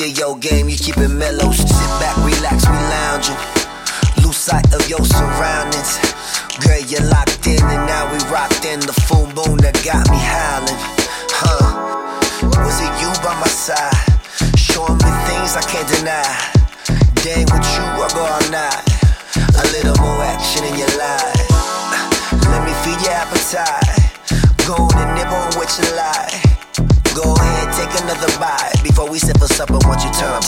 I your game, before we sit for supper.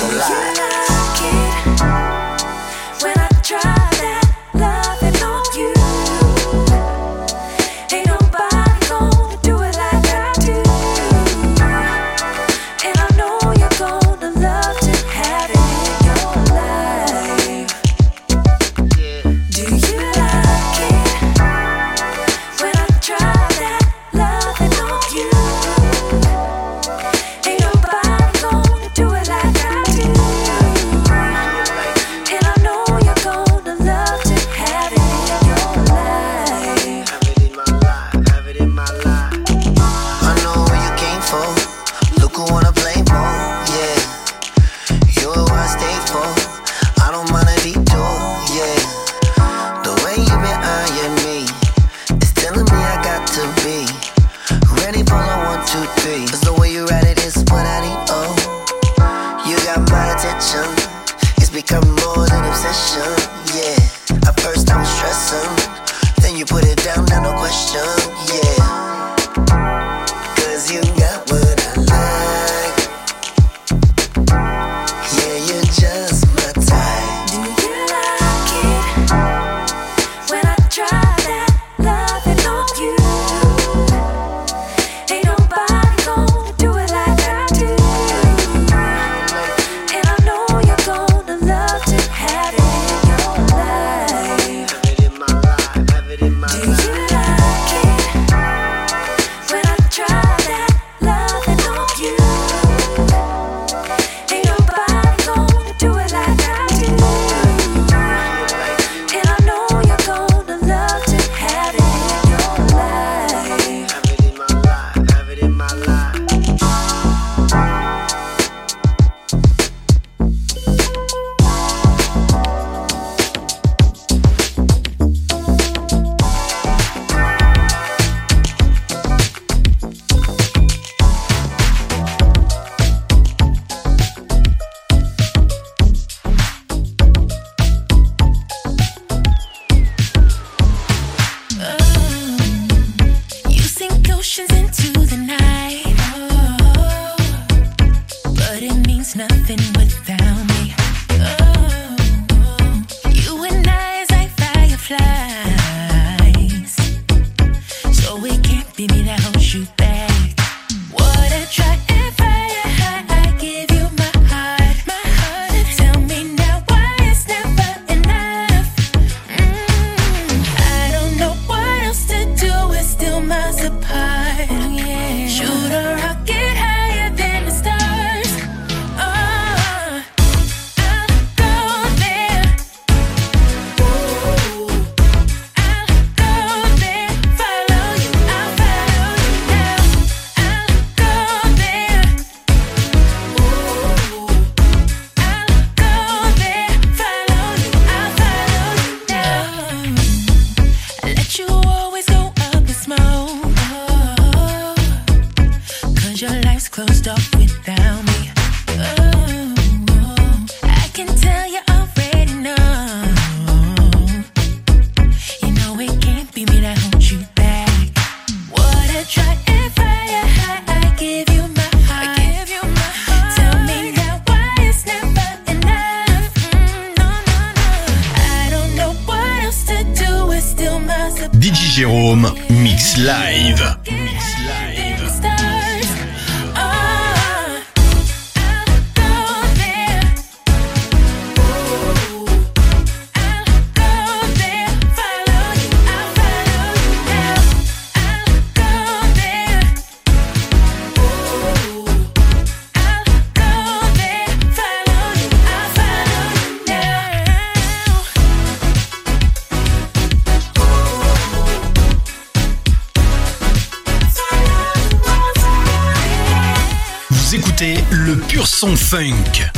Écoutez le pur son funk.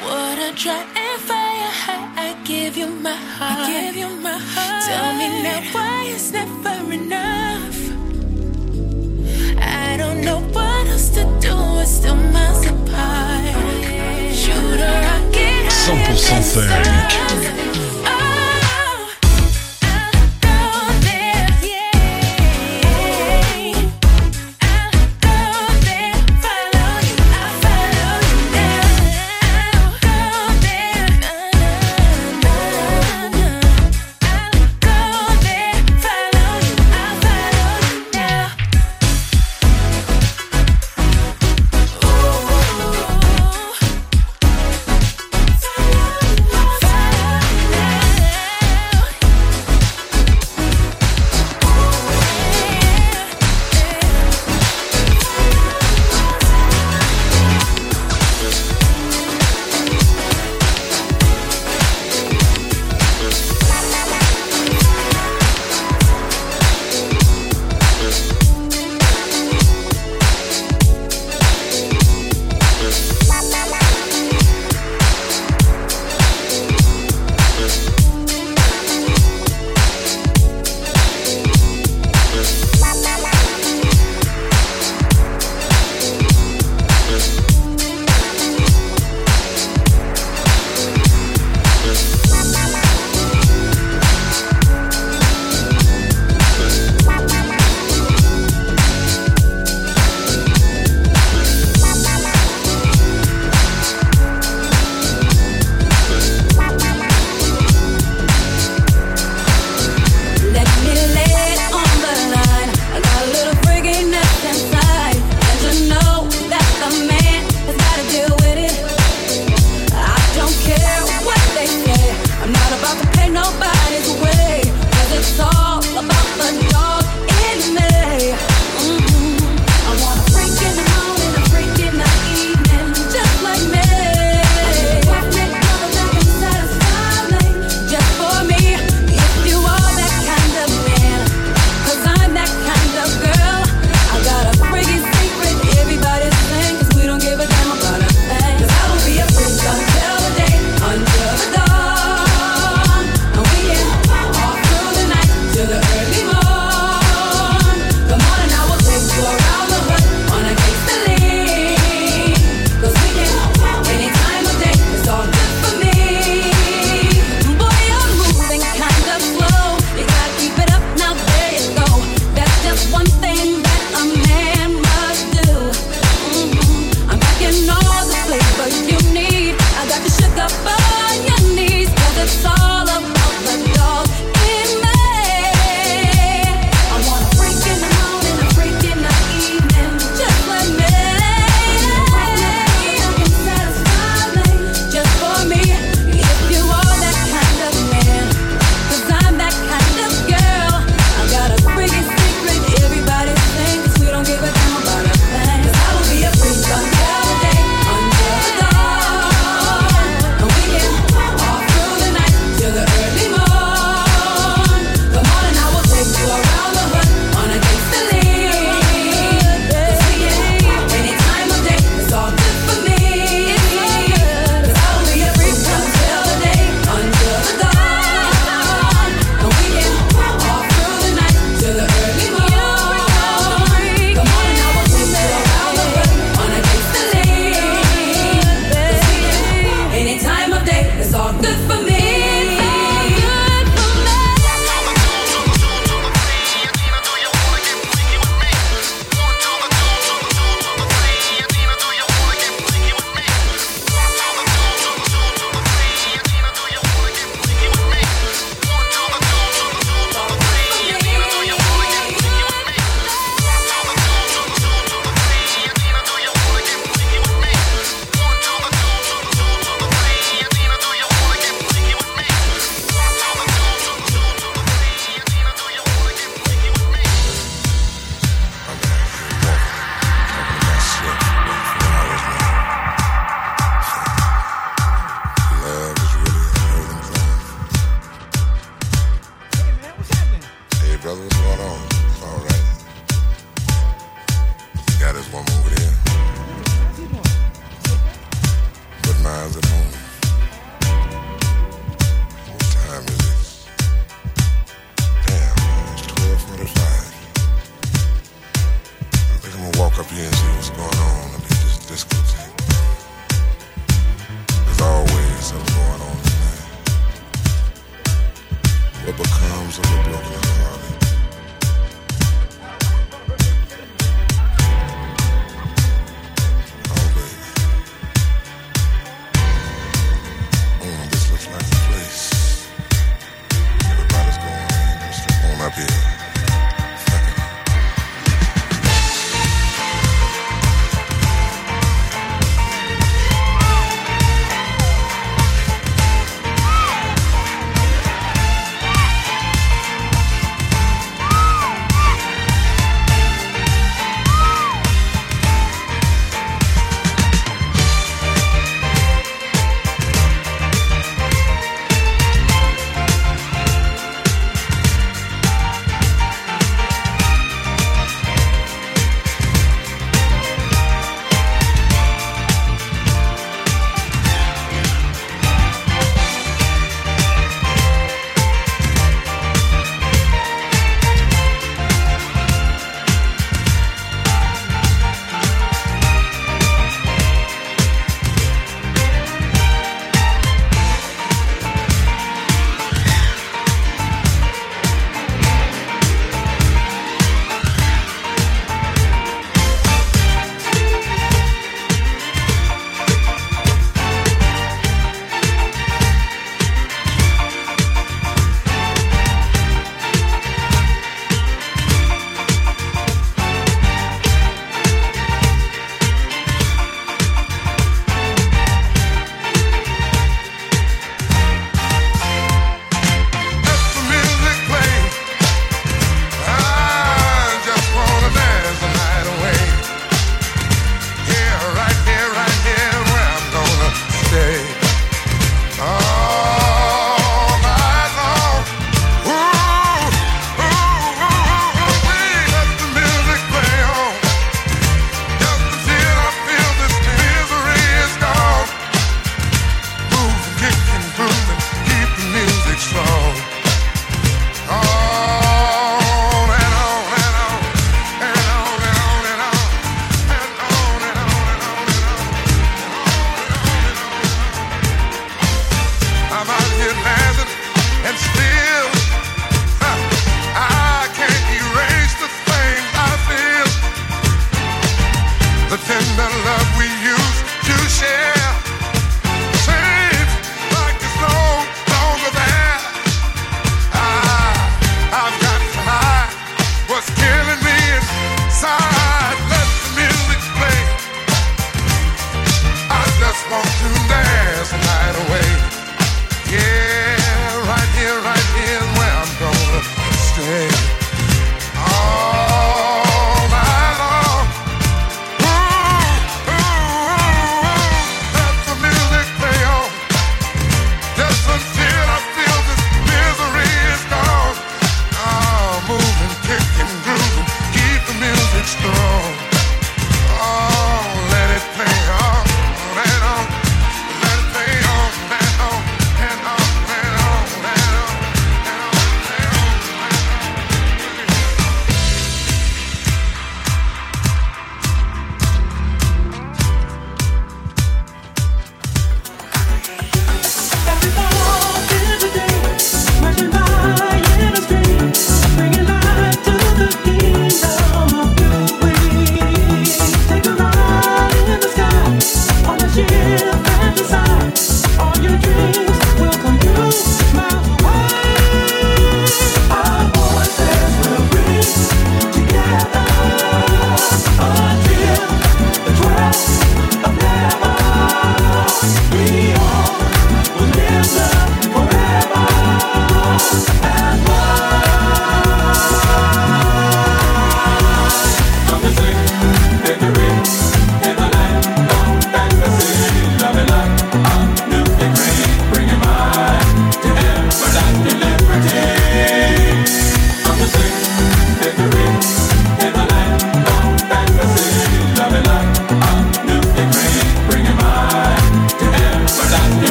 What a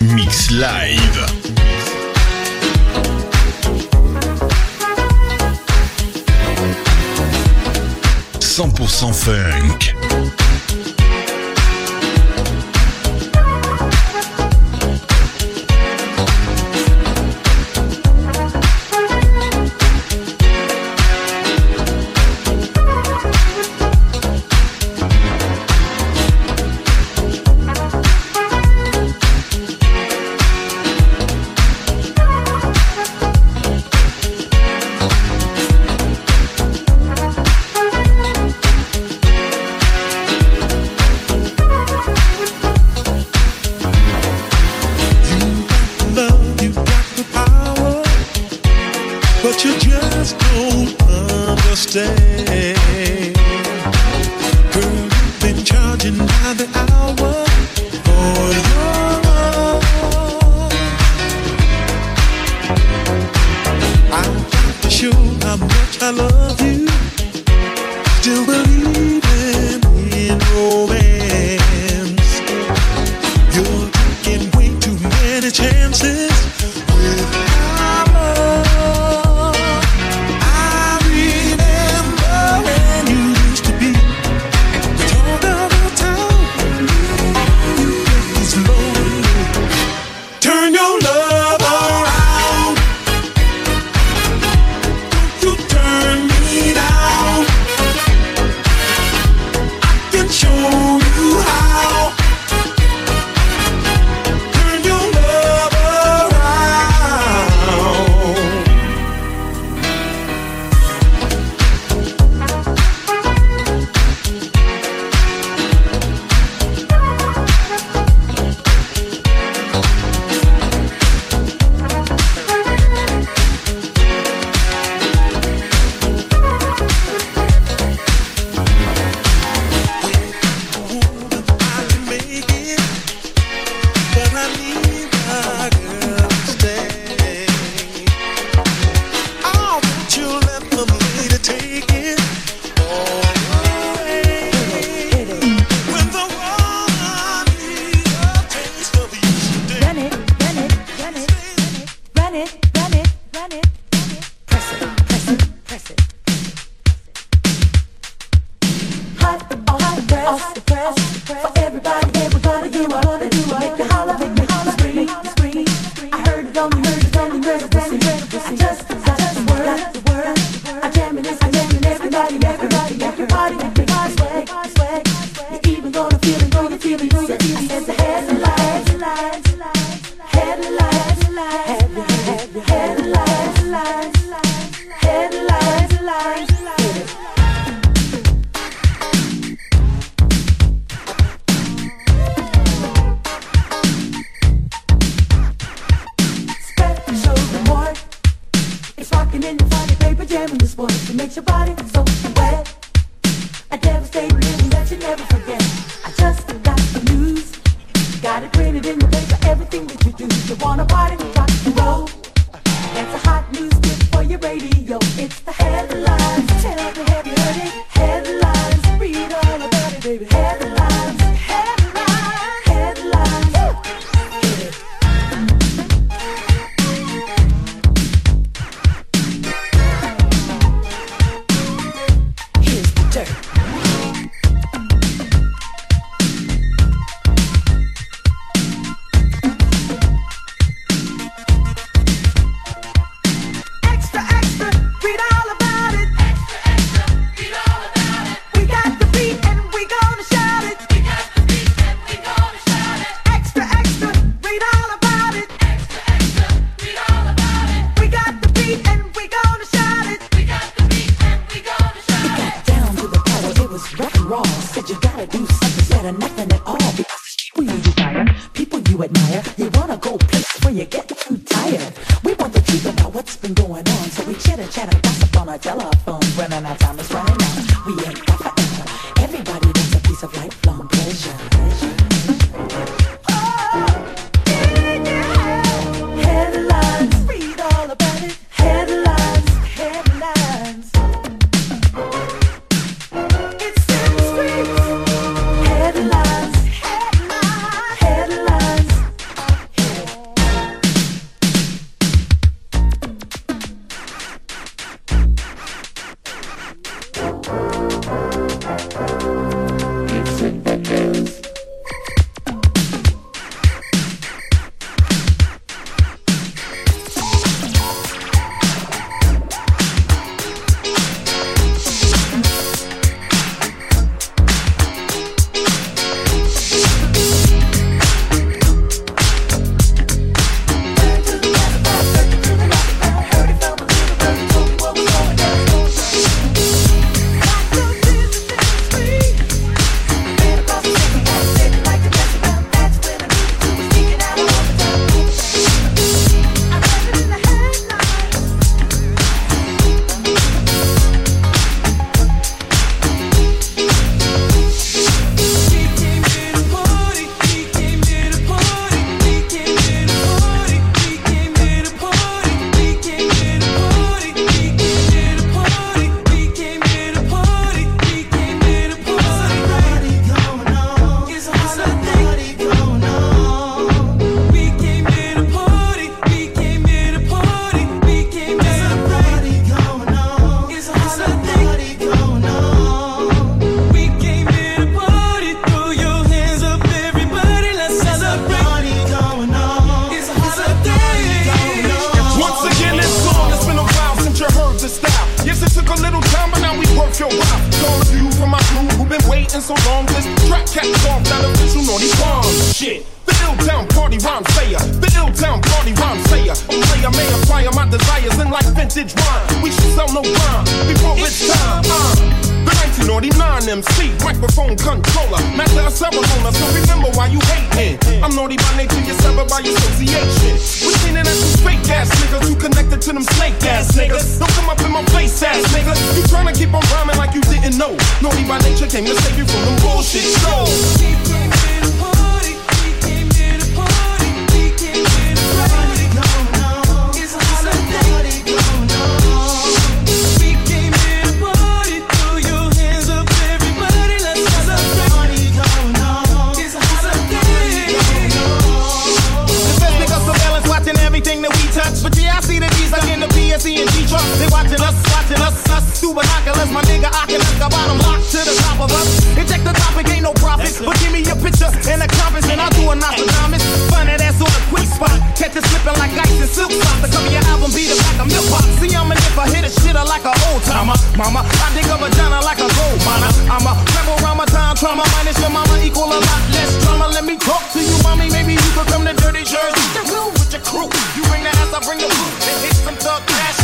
Mix live. 100% funk. But give me a picture and a compass, and I'll do a Nostradamus. Find that ass on a quick spot. Catch it slipping like ice and silk socks. The cover your album, beat it like a milk box. See, I'm a nipper, hit a shitter like a old timer. Mama, I dig a vagina like a gold miner. I'm a rebel around my time trauma. Minus your mama equal a lot less drama. Let me talk to you, mommy. Maybe you could come to Dirty Jersey. The with your crew. You bring the ass, I bring the boot. And hit some thug passion.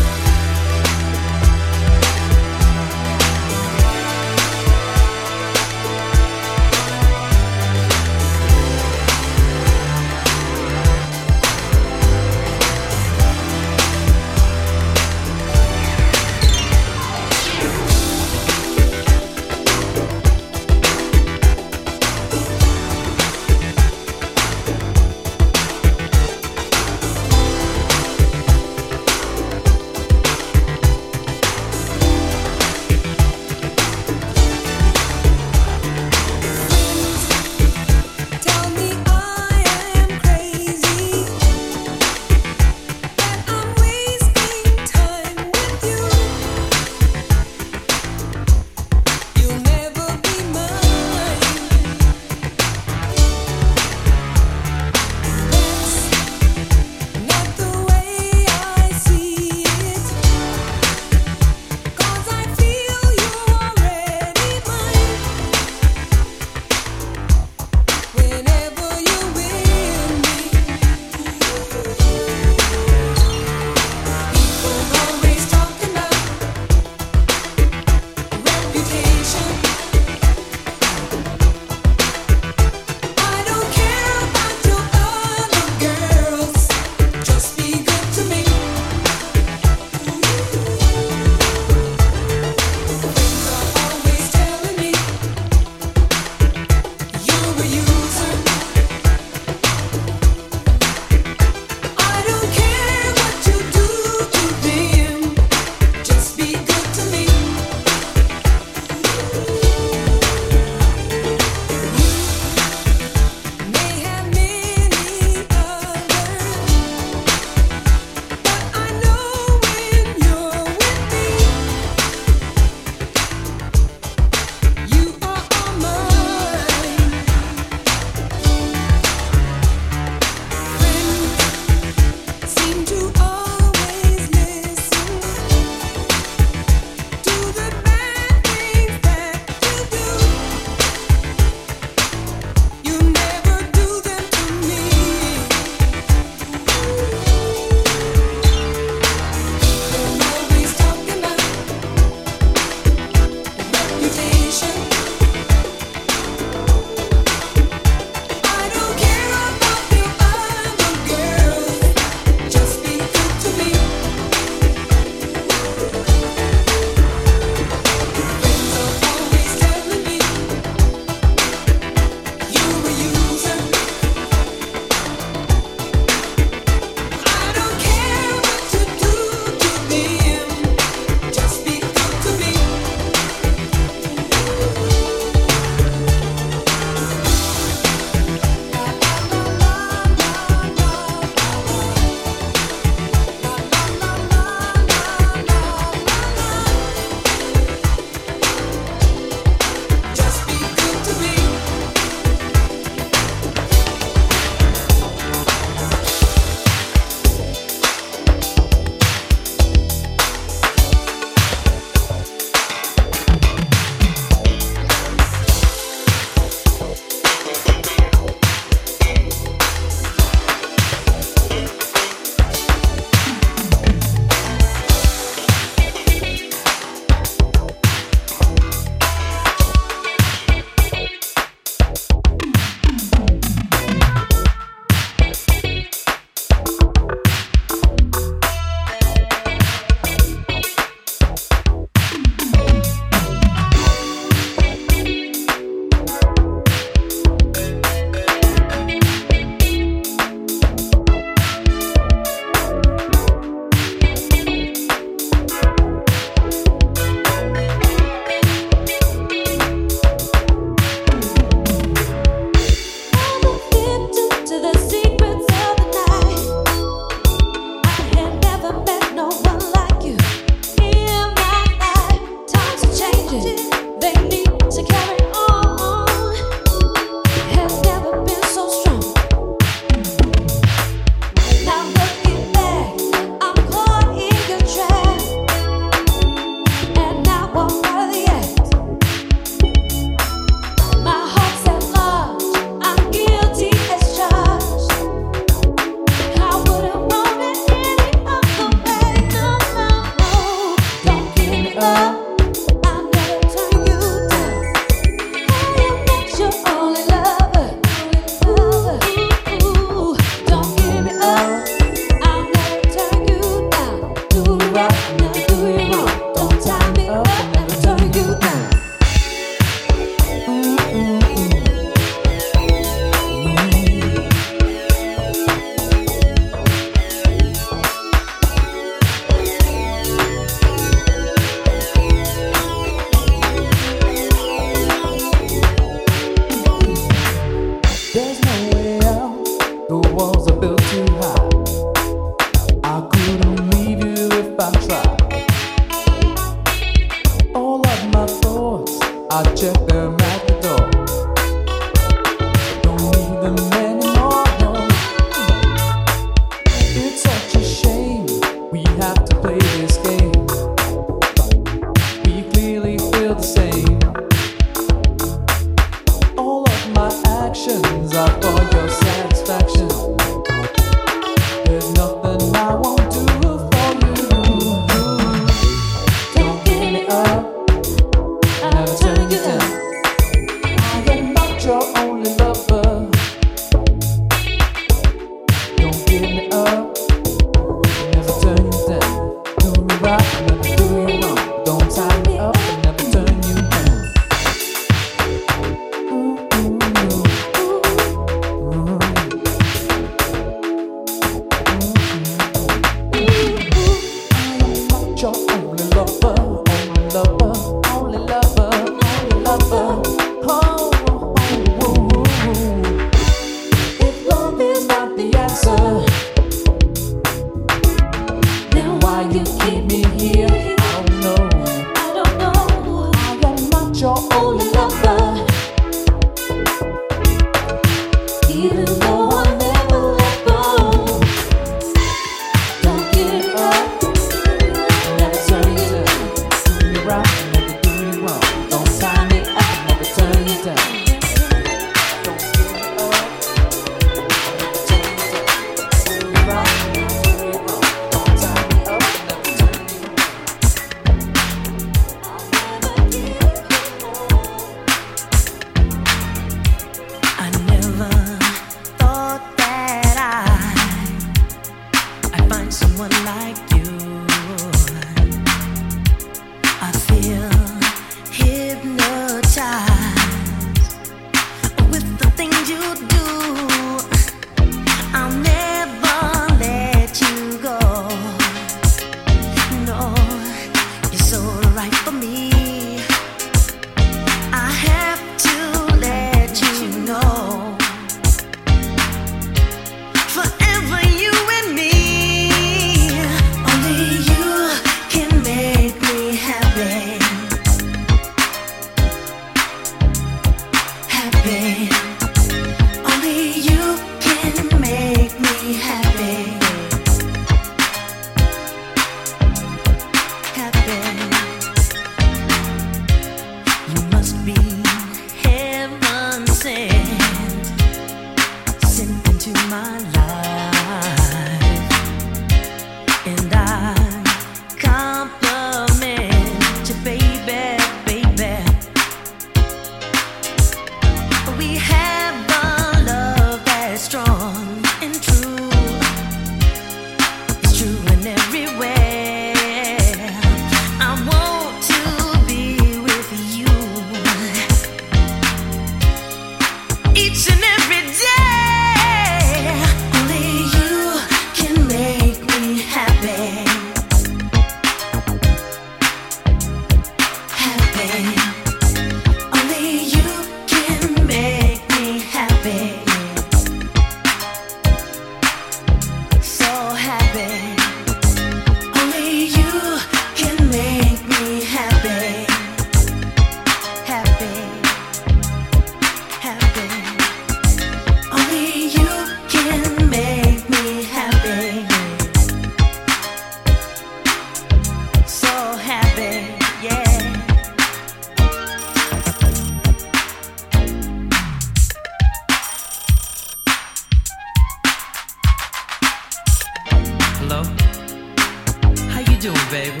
doing, baby?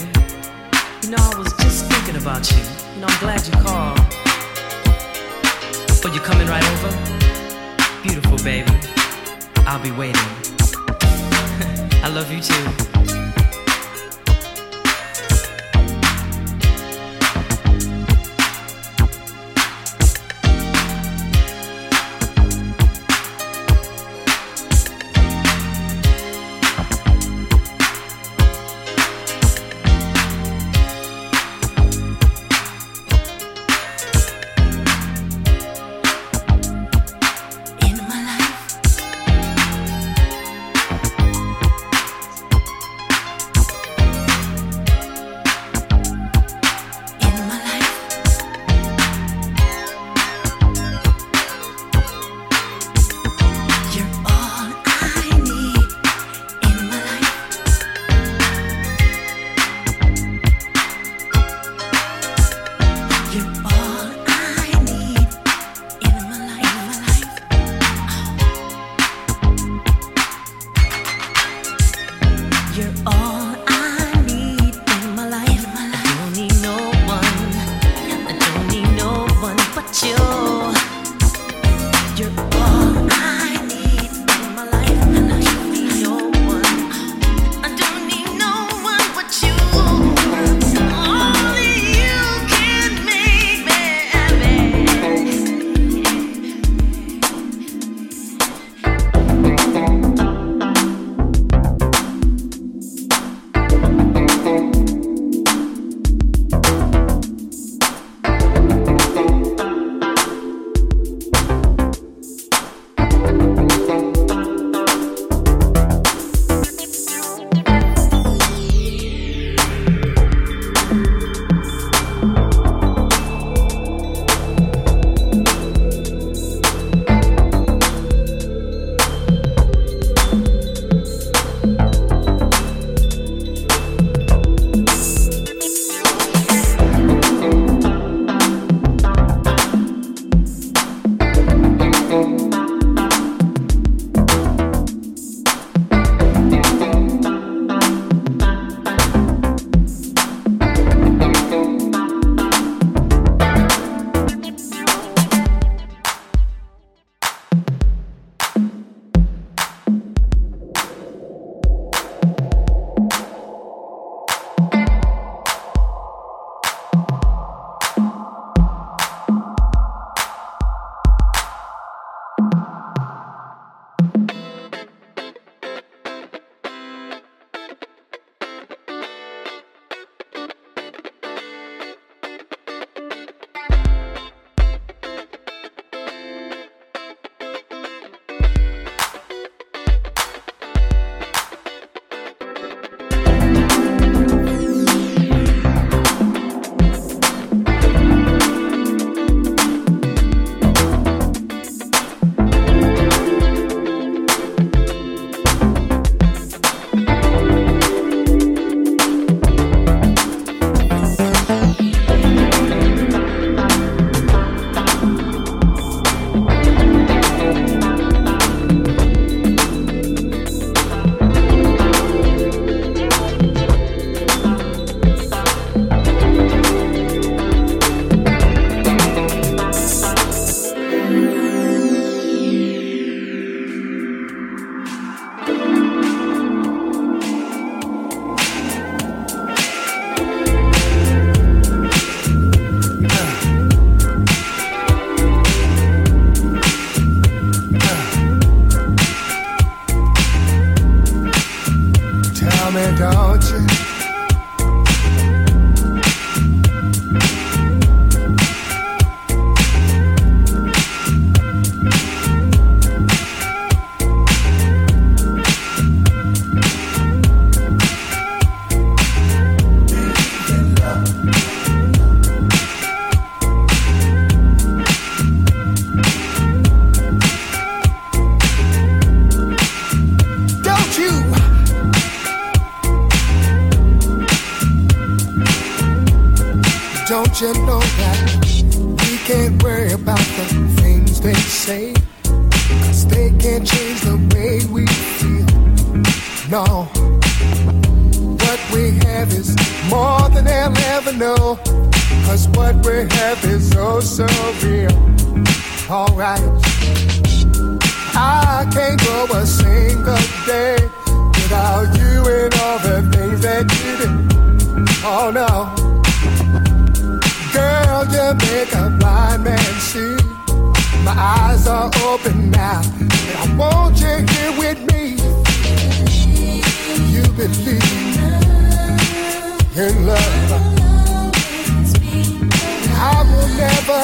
You know, I was just thinking about you. You know, I'm glad you called. But you coming right over? Beautiful, baby. I'll be waiting. I love you too.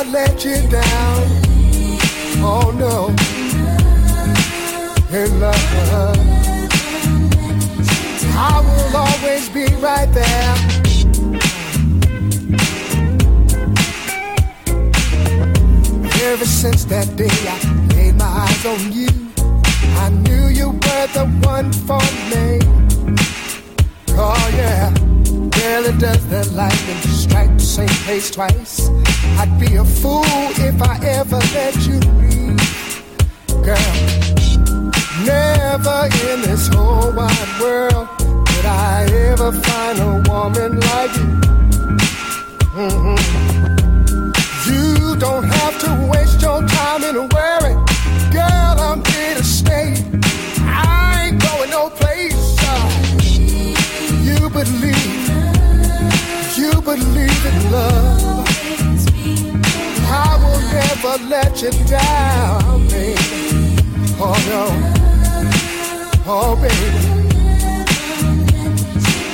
not let you down. Oh no. In love, I will always be right there. Ever since that day I laid my eyes on you, I knew you were the one for me. Oh yeah. Girl, barely does the lightning strike the same place twice. I'd be a fool if I ever let you leave, girl. Never in this whole wide world could I ever find a woman like you. Mm-hmm. You don't have to waste your time in worry, girl. I'm here to stay. I ain't going no place. Uh, you believe you believe in love, I will never let you down, baby. Oh no, oh baby.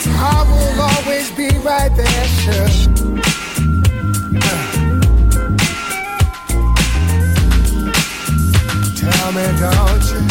I will always be right there, sure. Tell me, don't you?